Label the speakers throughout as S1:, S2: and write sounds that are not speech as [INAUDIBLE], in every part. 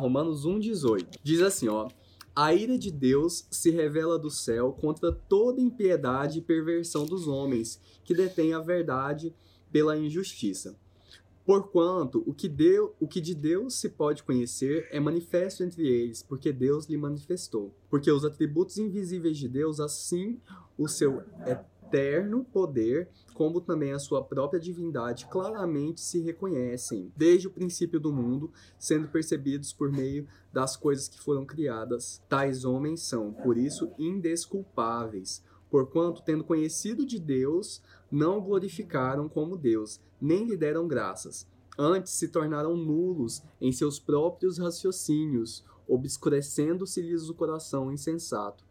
S1: Romanos 1,18. Diz assim, ó. A ira de Deus se revela do céu contra toda impiedade e perversão dos homens, que detêm a verdade pela injustiça. Porquanto o que, deu, o que de Deus se pode conhecer é manifesto entre eles, porque Deus lhe manifestou. Porque os atributos invisíveis de Deus, assim o seu eterno poder, como também a sua própria divindade, claramente se reconhecem desde o princípio do mundo, sendo percebidos por meio das coisas que foram criadas. Tais homens são, por isso, indesculpáveis, porquanto, tendo conhecido de Deus, não glorificaram como Deus, nem lhe deram graças. Antes se tornaram nulos em seus próprios raciocínios, obscurecendo-se-lhes o coração insensato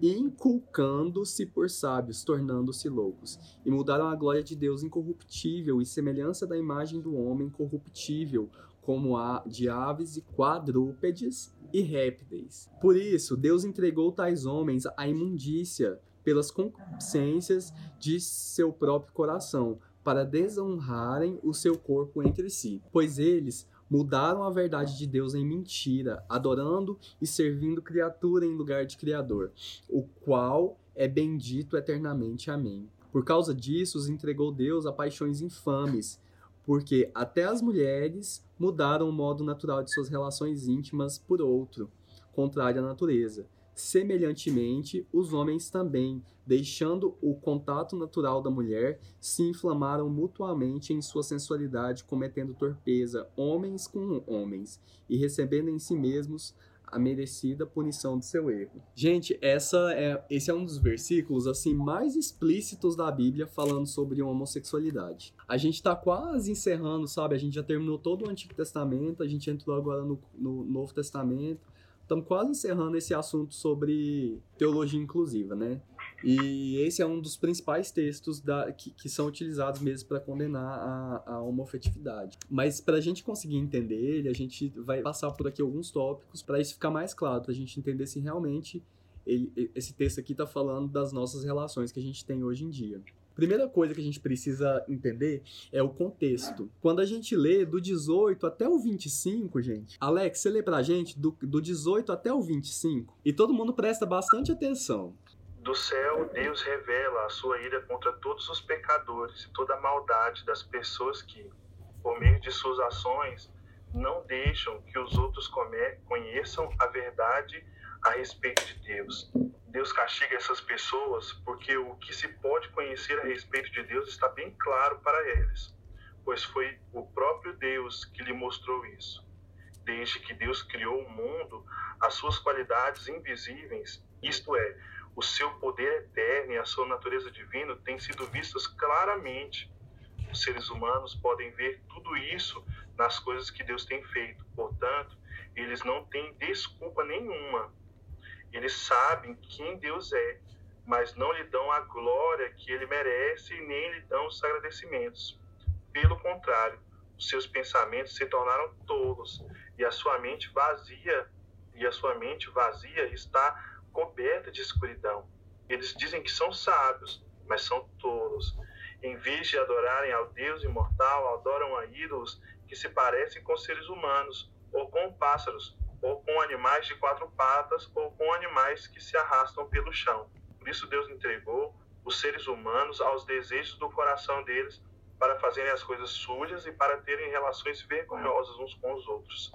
S1: inculcando-se por sábios, tornando-se loucos, e mudaram a glória de Deus incorruptível e semelhança da imagem do homem corruptível, como a de aves e quadrúpedes e répteis. Por isso, Deus entregou tais homens à imundícia pelas consciências de seu próprio coração, para desonrarem o seu corpo entre si, pois eles mudaram a verdade de Deus em mentira, adorando e servindo criatura em lugar de Criador, o qual é bendito eternamente. Amém. Por causa disso, os entregou Deus a paixões infames, porque até as mulheres mudaram o modo natural de suas relações íntimas por outro, contrário à natureza Semelhantemente, os homens também, deixando o contato natural da mulher, se inflamaram mutuamente em sua sensualidade, cometendo torpeza, homens com homens, e recebendo em si mesmos a merecida punição de seu erro. Gente, essa é, esse é um dos versículos assim mais explícitos da Bíblia falando sobre homossexualidade. A gente está quase encerrando, sabe? A gente já terminou todo o Antigo Testamento, a gente entrou agora no, no Novo Testamento estamos quase encerrando esse assunto sobre teologia inclusiva, né? E esse é um dos principais textos da, que, que são utilizados mesmo para condenar a, a homofetividade. Mas para a gente conseguir entender ele, a gente vai passar por aqui alguns tópicos para isso ficar mais claro, para a gente entender se realmente ele, esse texto aqui está falando das nossas relações que a gente tem hoje em dia. Primeira coisa que a gente precisa entender é o contexto. Quando a gente lê do 18 até o 25, gente, Alex, você lê pra gente do, do 18 até o 25 e todo mundo presta bastante atenção.
S2: Do céu, Deus revela a sua ira contra todos os pecadores e toda a maldade das pessoas que, por meio de suas ações, não deixam que os outros conheçam a verdade a respeito de Deus. Deus castiga essas pessoas porque o que se pode conhecer a respeito de Deus está bem claro para eles, pois foi o próprio Deus que lhe mostrou isso. Desde que Deus criou o mundo, as suas qualidades invisíveis, isto é, o seu poder eterno e a sua natureza divina, têm sido vistas claramente. Os seres humanos podem ver tudo isso nas coisas que Deus tem feito. Portanto, eles não têm desculpa nenhuma eles sabem quem Deus é, mas não lhe dão a glória que ele merece e nem lhe dão os agradecimentos. Pelo contrário, os seus pensamentos se tornaram tolos e a sua mente vazia e a sua mente vazia está coberta de escuridão. Eles dizem que são sábios, mas são tolos. Em vez de adorarem ao Deus imortal, adoram a ídolos que se parecem com seres humanos ou com pássaros ou com animais de quatro patas, ou com animais que se arrastam pelo chão. Por isso Deus entregou os seres humanos aos desejos do coração deles para fazerem as coisas sujas e para terem relações vergonhosas uns com os outros.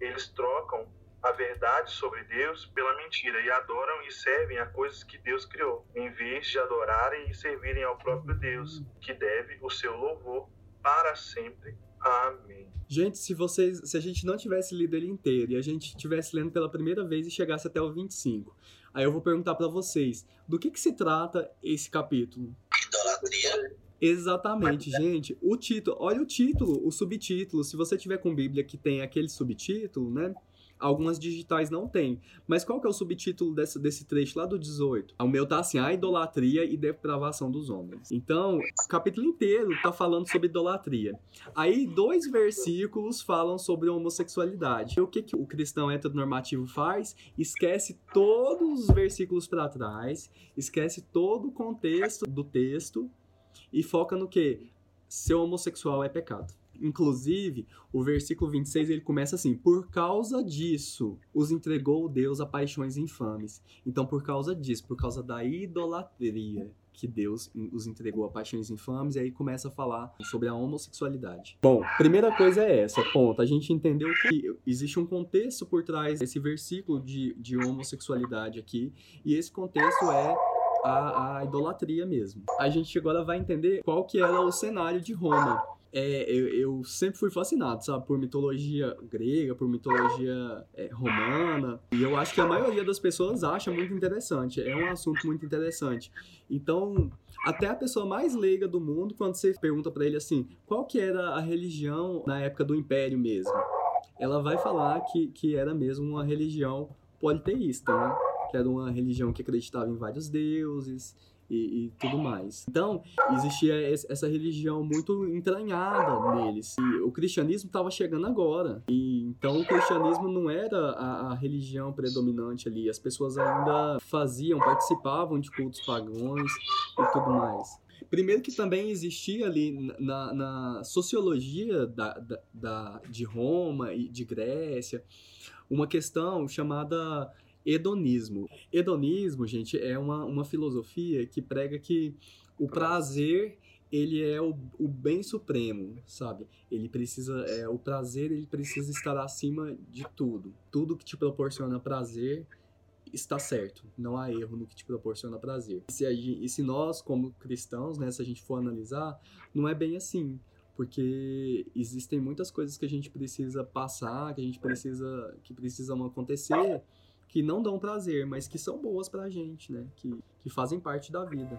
S2: Eles trocam a verdade sobre Deus pela mentira e adoram e servem a coisas que Deus criou, em vez de adorarem e servirem ao próprio Deus, que deve o seu louvor para sempre. Amém.
S1: Gente, se vocês, se a gente não tivesse lido ele inteiro e a gente tivesse lendo pela primeira vez e chegasse até o 25, aí eu vou perguntar para vocês, do que que se trata esse capítulo?
S3: Idolatria.
S1: Exatamente, gente. O título, olha o título, o subtítulo. Se você tiver com Bíblia que tem aquele subtítulo, né? Algumas digitais não têm. Mas qual que é o subtítulo desse, desse trecho lá do 18? O meu tá assim, a idolatria e depravação dos homens. Então, o capítulo inteiro tá falando sobre idolatria. Aí, dois versículos falam sobre homossexualidade. O que, que o cristão heteronormativo faz? Esquece todos os versículos para trás, esquece todo o contexto do texto e foca no que? Ser homossexual é pecado. Inclusive, o versículo 26 ele começa assim: Por causa disso, os entregou Deus a paixões infames. Então, por causa disso, por causa da idolatria, que Deus os entregou a paixões infames, e aí começa a falar sobre a homossexualidade. Bom, primeira coisa é essa, ponto. A gente entendeu que existe um contexto por trás desse versículo de, de homossexualidade aqui, e esse contexto é a, idolatria mesmo. A gente agora vai entender qual que era o cenário de Roma é, eu, eu, sempre fui fascinado, sabe, por mitologia grega, por mitologia é, romana, e eu acho que a maioria das pessoas acha muito interessante, é um assunto muito interessante. Então, até a pessoa mais leiga do mundo, quando você pergunta para ele assim, qual que era a religião na época do Império mesmo, ela vai falar que, que era mesmo uma religião politeísta, né? Que era uma religião que acreditava em vários deuses, e, e, tudo mais. Então, existia essa religião muito entranhada neles. E o cristianismo estava chegando agora. E então o cristianismo não era a, a, religião predominante ali. As pessoas ainda faziam, participavam de cultos pagãos e tudo mais. Primeiro que também existia ali na, na sociologia da, da, da, de Roma e de Grécia uma questão chamada hedonismo. Hedonismo, gente, é uma, uma filosofia que prega que o prazer ele é o, o bem supremo, sabe? Ele precisa, é, o prazer ele precisa estar acima de tudo. Tudo que te proporciona prazer está certo, não há erro no que te proporciona prazer. E se, e se nós, como cristãos, né, se a gente for analisar, não é bem assim, porque existem muitas coisas que a gente precisa passar, que a gente precisa, que precisam acontecer que não dão prazer, mas que são boas pra gente, né? Que, que fazem parte da vida.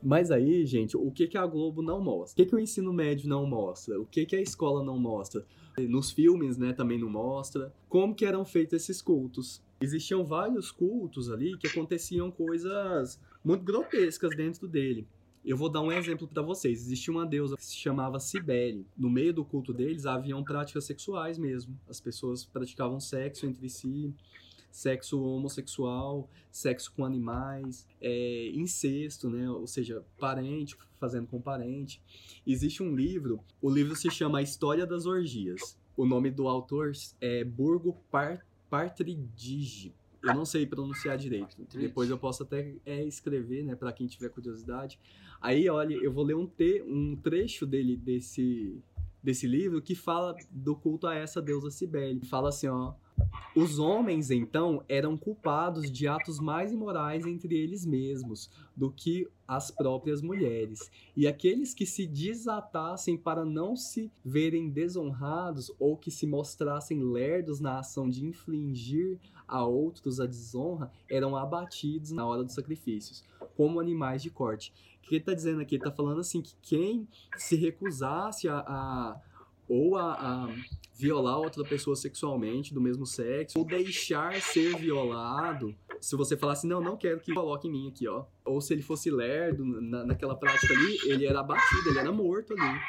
S1: Mas aí, gente, o que, que a Globo não mostra? O que, que o ensino médio não mostra? O que, que a escola não mostra? Nos filmes, né, também não mostra. Como que eram feitos esses cultos? Existiam vários cultos ali que aconteciam coisas muito grotescas dentro dele. Eu vou dar um exemplo para vocês. Existia uma deusa que se chamava Cibele. No meio do culto deles haviam práticas sexuais mesmo. As pessoas praticavam sexo entre si, sexo homossexual, sexo com animais, é, incesto, né? Ou seja, parente fazendo com parente. Existe um livro, o livro se chama A História das Orgias. O nome do autor é Burgo Par Partridge. Eu não sei pronunciar direito. Depois eu posso até é, escrever, né, para quem tiver curiosidade. Aí, olha, eu vou ler um, te, um trecho dele desse desse livro que fala do culto a essa deusa Cibele. Fala assim, ó: os homens, então, eram culpados de atos mais imorais entre eles mesmos do que as próprias mulheres. E aqueles que se desatassem para não se verem desonrados ou que se mostrassem lerdos na ação de infligir a outros a desonra eram abatidos na hora dos sacrifícios, como animais de corte. O que ele está dizendo aqui? Ele está falando assim que quem se recusasse a, a ou a, a, violar outra pessoa sexualmente do mesmo sexo, ou deixar ser violado. Se você falasse, não, não quero que coloque em mim aqui, ó. Ou se ele fosse lerdo na, naquela prática ali, ele era abatido, ele era morto ali.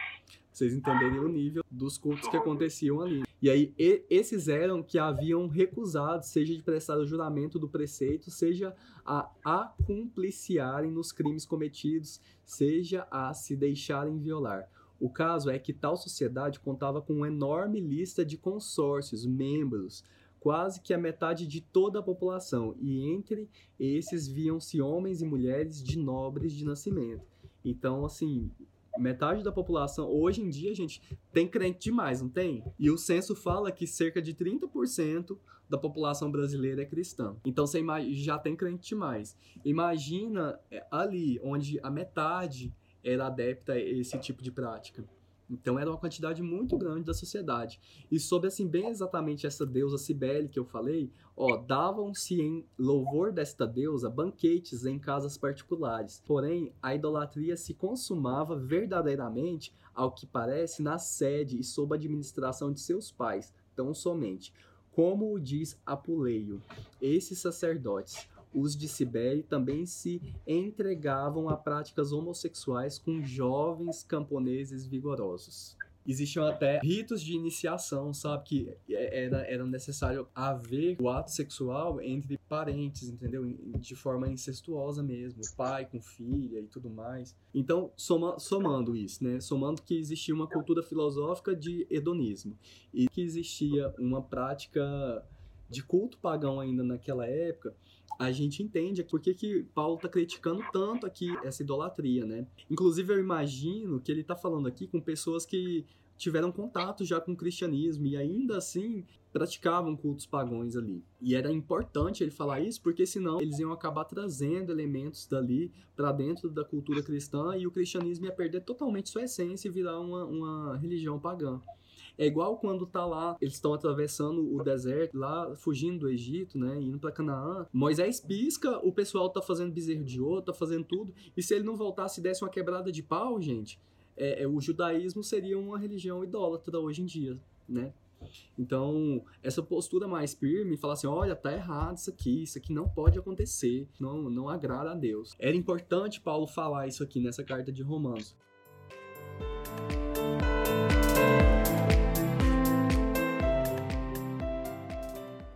S1: Vocês entenderem o nível dos cultos que aconteciam ali. E aí, e, esses eram que haviam recusado, seja de prestar o juramento do preceito, seja a acumpliciarem nos crimes cometidos, seja a se deixarem violar. O caso é que tal sociedade contava com uma enorme lista de consórcios, membros, quase que a metade de toda a população, e entre esses viam-se homens e mulheres de nobres de nascimento. Então, assim, metade da população, hoje em dia, gente, tem crente demais, não tem? E o censo fala que cerca de 30% da população brasileira é cristã. Então você já tem crente demais. Imagina é, ali, onde a metade era adepta a esse tipo de prática. Então era uma quantidade muito grande da sociedade. E sobre assim bem exatamente essa deusa Cibele que eu falei, ó, davam-se em louvor desta deusa banquetes em casas particulares. Porém, a idolatria se consumava verdadeiramente, ao que parece, na sede e sob a administração de seus pais, tão somente. Como diz Apuleio, esses sacerdotes, os de Sibéria também se entregavam a práticas homossexuais com jovens camponeses vigorosos. Existiam até ritos de iniciação, sabe? Que era, era necessário haver o ato sexual entre parentes, entendeu? De forma incestuosa mesmo, pai com filha e tudo mais. Então, soma, somando isso, né? Somando que existia uma cultura filosófica de hedonismo e que existia uma prática de culto pagão ainda naquela época, a gente entende por que, que Paulo está criticando tanto aqui essa idolatria, né? Inclusive, eu imagino que ele está falando aqui com pessoas que tiveram contato já com o cristianismo e ainda assim praticavam cultos pagões ali. E era importante ele falar isso porque senão eles iam acabar trazendo elementos dali para dentro da cultura cristã e o cristianismo ia perder totalmente sua essência e virar uma, uma religião pagã. É igual quando tá lá, eles estão atravessando o deserto, lá fugindo do Egito, né, indo para Canaã. Moisés pisca, o pessoal tá fazendo bezerro de ouro, tá fazendo tudo. E se ele não voltasse e desse uma quebrada de pau, gente, é, é, o judaísmo seria uma religião idólatra hoje em dia, né? Então, essa postura mais firme, falar assim, olha, tá errado isso aqui, isso aqui não pode acontecer, não, não agrada a Deus. Era importante Paulo falar isso aqui nessa carta de Romanos.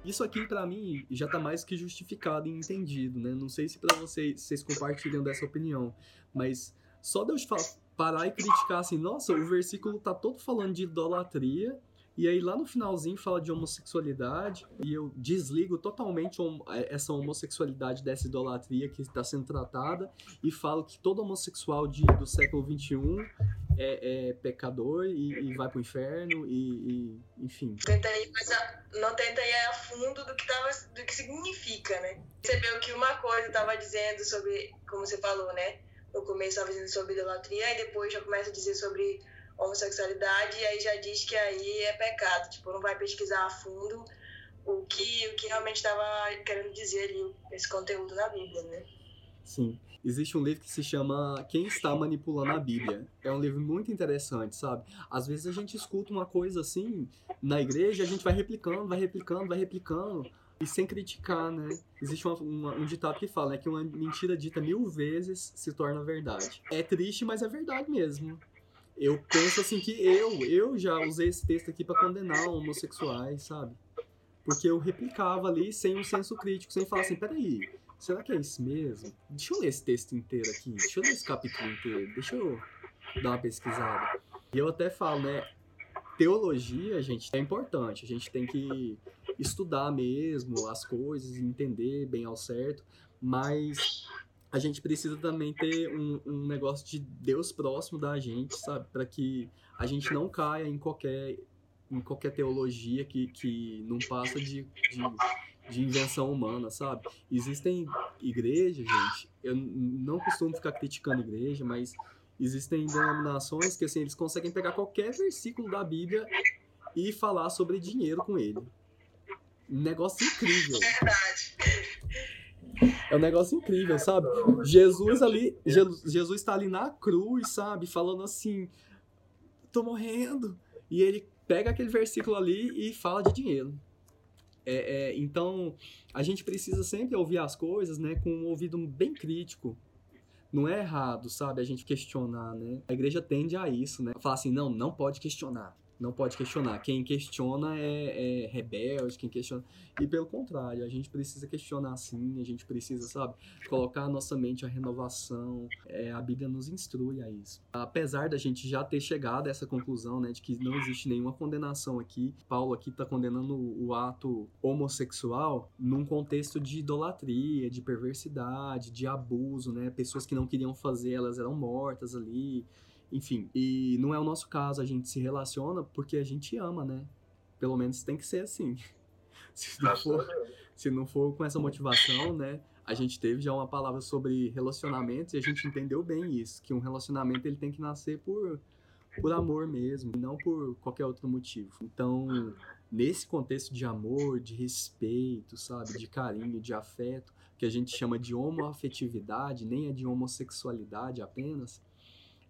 S1: Isso aqui para mim já tá mais que justificado e entendido, né? Não sei se para vocês vocês compartilham dessa opinião, mas só Deus parar e criticar assim, nossa, o versículo tá todo falando de idolatria e aí lá no finalzinho fala de homossexualidade e eu desligo totalmente essa homossexualidade dessa idolatria que está sendo tratada e falo que todo homossexual de, do século XXI é, é pecador e, e vai para o inferno e, e, enfim.
S3: Tenta ir, mas não tenta ir a fundo do que, tava, do que significa, né? Você viu que uma coisa estava dizendo sobre, como você falou, né? No começo estava dizendo sobre idolatria e depois já começa a dizer sobre homossexualidade e aí já diz que aí é pecado, tipo, não vai pesquisar a fundo o que, o que realmente estava querendo dizer ali, esse conteúdo na Bíblia, né?
S1: Sim. Existe um livro que se chama Quem Está Manipulando a Bíblia. É um livro muito interessante, sabe? Às vezes a gente escuta uma coisa assim na igreja, a gente vai replicando, vai replicando, vai replicando, e sem criticar, né? Existe uma, uma, um ditado que fala né, que uma mentira dita mil vezes se torna verdade. É triste, mas é verdade mesmo eu penso assim que eu, eu já usei esse texto aqui para condenar homossexuais, sabe? Porque eu replicava ali sem um senso crítico, sem falar assim, peraí, será que é isso mesmo? Deixa eu ler esse texto inteiro aqui, deixa eu ler esse capítulo inteiro, deixa eu dar uma pesquisada. E eu até falo, né, teologia, gente, é importante, a gente tem que estudar mesmo as coisas, entender bem ao certo, mas a gente precisa também ter um, um negócio de Deus próximo da gente, sabe? Para que a gente não caia em qualquer, em qualquer teologia que, que não passa de, de, de invenção humana, sabe? Existem igrejas, gente, eu não costumo ficar criticando igreja, mas existem denominações que assim, eles conseguem pegar qualquer versículo da Bíblia e falar sobre dinheiro com ele. Um negócio incrível.
S3: Verdade.
S1: É um negócio incrível, sabe? Jesus ali, Jesus está ali na cruz, sabe? Falando assim, tô morrendo. E ele pega aquele versículo ali e fala de dinheiro. É, é, então, a gente precisa sempre ouvir as coisas, né, com um ouvido bem crítico. Não é errado, sabe, a gente questionar, né? A igreja tende a isso, né? Falar assim, não, não pode questionar não pode questionar. Quem questiona é, é, rebelde, quem questiona. E pelo contrário, a gente precisa questionar sim, a gente precisa, sabe, colocar a nossa mente a renovação. É, a Bíblia nos instrui a isso. Apesar da gente já ter chegado a essa conclusão, né, de que não existe nenhuma condenação aqui, Paulo aqui está condenando o ato homossexual num contexto de idolatria, de perversidade, de abuso, né? Pessoas que não queriam fazer, elas eram mortas ali. Enfim, e não é o nosso caso, a gente se relaciona porque a gente ama, né? Pelo menos tem que ser assim. [LAUGHS] Se não for, se não for com essa motivação, né? A gente teve já uma palavra sobre relacionamentos e a gente entendeu bem isso, que um relacionamento ele tem que nascer por por amor mesmo, não por qualquer outro motivo. Então, nesse contexto de amor, de respeito, sabe, de carinho, de afeto, que a gente chama de homoafetividade, nem é de homossexualidade apenas,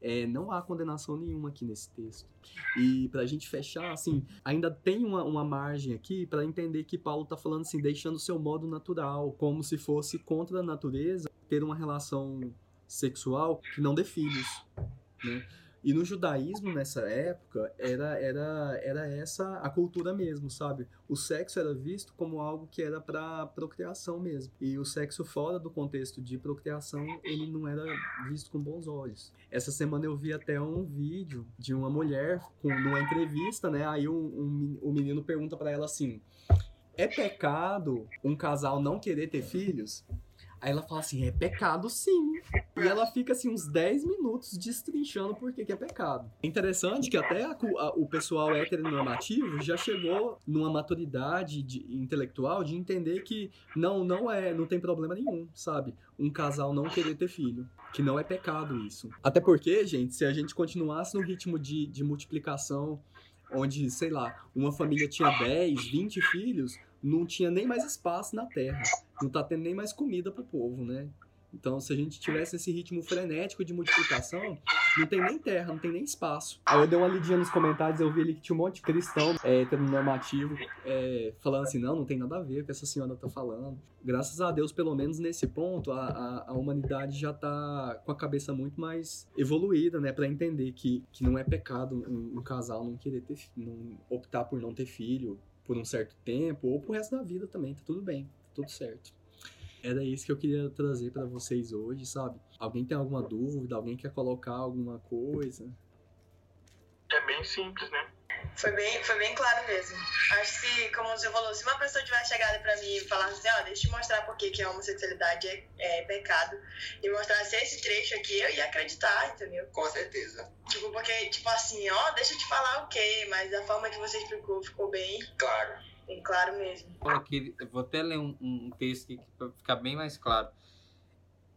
S1: é, não há condenação nenhuma aqui nesse texto. E para a gente fechar, assim, ainda tem uma, uma margem aqui para entender que Paulo está falando assim, deixando o seu modo natural, como se fosse contra a natureza ter uma relação sexual que não dê filhos, né? E no judaísmo, nessa época, era, era, era essa a cultura mesmo, sabe? O sexo era visto como algo que era para procriação mesmo. E o sexo fora do contexto de procriação, ele não era visto com bons olhos. Essa semana eu vi até um vídeo de uma mulher com, numa entrevista, né? Aí um, um, o menino pergunta para ela assim: é pecado um casal não querer ter filhos? Aí ela fala assim: é pecado sim. E ela fica assim uns 10 minutos destrinchando por que, é pecado. É interessante que até a, a, o pessoal heteronormativo já chegou numa maturidade de, intelectual de entender que não, não é, não tem problema nenhum, sabe? Um casal não querer ter filho. Que não é pecado isso. Até porque, gente, se a gente continuasse no ritmo de, de multiplicação, onde, sei lá, uma família tinha 10, 20 filhos, não tinha nem mais espaço na terra. Não tá tendo nem mais comida pro povo, né? Então, se a gente tivesse esse ritmo frenético de multiplicação, não tem nem terra, não tem nem espaço. Aí eu dei uma lidinha nos comentários, eu vi ali que tinha um monte de cristão é, heteronormativo é, falando assim, não, não tem nada a ver com o que essa senhora tá falando. Graças a Deus, pelo menos nesse ponto, a, a, a humanidade já tá com a cabeça muito mais evoluída, né, para entender que, que não é pecado um, um casal não querer ter, não optar por não ter filho, por um certo tempo ou pro resto da vida também, tá tudo bem, tá tudo certo. Era isso que eu queria trazer para vocês hoje, sabe? Alguém tem alguma dúvida? Alguém quer colocar alguma coisa?
S2: É bem simples, né?
S3: Foi bem, foi bem claro mesmo. Acho que, como você falou, se uma pessoa tivesse chegado pra mim e falasse assim, ó, oh, deixa eu te mostrar por que a homossexualidade é, é, pecado, e mostrasse esse trecho aqui, eu ia acreditar, entendeu?
S4: Com certeza.
S3: Tipo, porque, tipo assim, ó, oh, deixa eu te falar o quê, mas a forma que você explicou ficou bem...
S4: Claro.
S3: Bem claro mesmo.
S5: Aqui, vou até ler um, um texto aqui para ficar bem mais claro.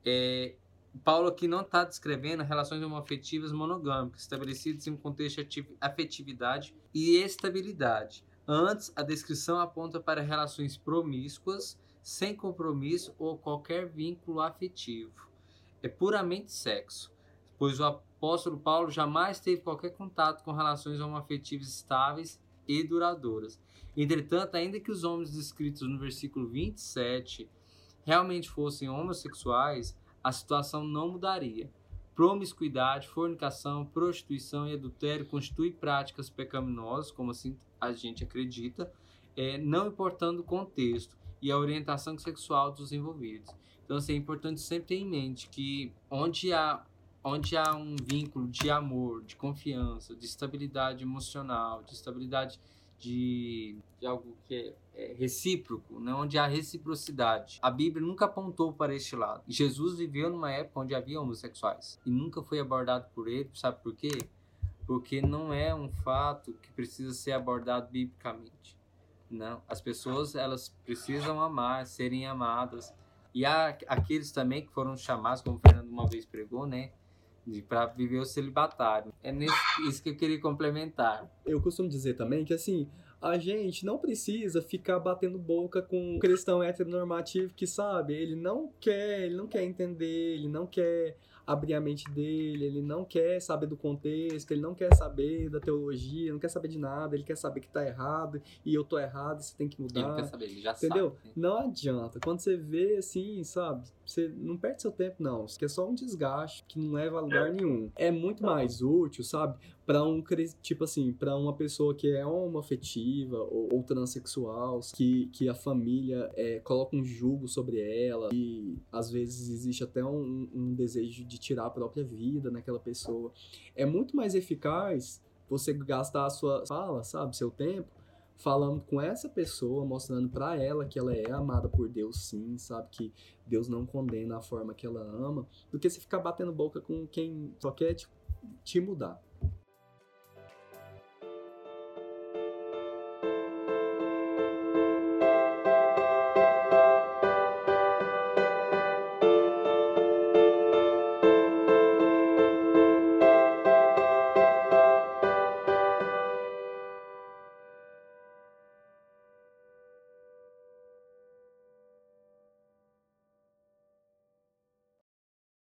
S5: É, Paulo aqui não está descrevendo relações homoafetivas monogâmicas, estabelecidas em um contexto de afetividade e estabilidade. Antes, a descrição aponta para relações promíscuas, sem compromisso ou qualquer vínculo afetivo. É puramente sexo, pois o apóstolo Paulo jamais teve qualquer contato com relações homoafetivas estáveis e duradouras. Entretanto, ainda que os homens descritos no versículo 27 realmente fossem homossexuais, a situação não mudaria. Promiscuidade, fornicação, prostituição e adultério constituem práticas pecaminosas, como assim a gente acredita, é, não importando o contexto e a orientação sexual dos envolvidos. Então, assim, é importante sempre ter em mente que onde há, onde há um vínculo de amor, de confiança, de estabilidade emocional, de estabilidade de, de algo que é, é, recíproco, né? onde há reciprocidade. A Bíblia nunca apontou para este lado. Jesus viveu numa época onde havia homossexuais e nunca foi abordado por ele, sabe por quê? Porque não é um fato que precisa ser abordado biblicamente. Não, as pessoas elas precisam amar, serem amadas. E há aqueles também que foram chamados, como o Fernando uma vez pregou, né? Para viver o celibatário. É nesse, isso que eu queria complementar.
S1: Eu costumo dizer também que assim, a gente não precisa ficar batendo boca com um cristão heteronormativo que sabe, ele não quer, ele não quer entender, ele não quer abrir a mente dele, ele não quer saber do contexto, ele não quer saber da teologia, não quer saber de nada, ele quer saber que tá errado e eu tô errado, você tem que mudar. Ele
S5: não quer saber, ele já
S1: entendeu?
S5: sabe. Né?
S1: Não adianta. Quando você vê assim, sabe, você não perde seu tempo não, isso é só um desgaste que não leva a lugar nenhum. É muito mais útil, sabe, para um tipo assim, para uma pessoa que é homoafetiva ou, ou transexual, que, que a família é, coloca um julgo sobre ela e às vezes existe até um, um desejo de tirar a própria vida naquela pessoa. É muito mais eficaz você gastar a sua fala, sabe, seu tempo falando com essa pessoa, mostrando para ela que ela é amada por Deus sim, sabe que Deus não condena a forma que ela ama, do que você ficar batendo boca com quem só quer te, te mudar.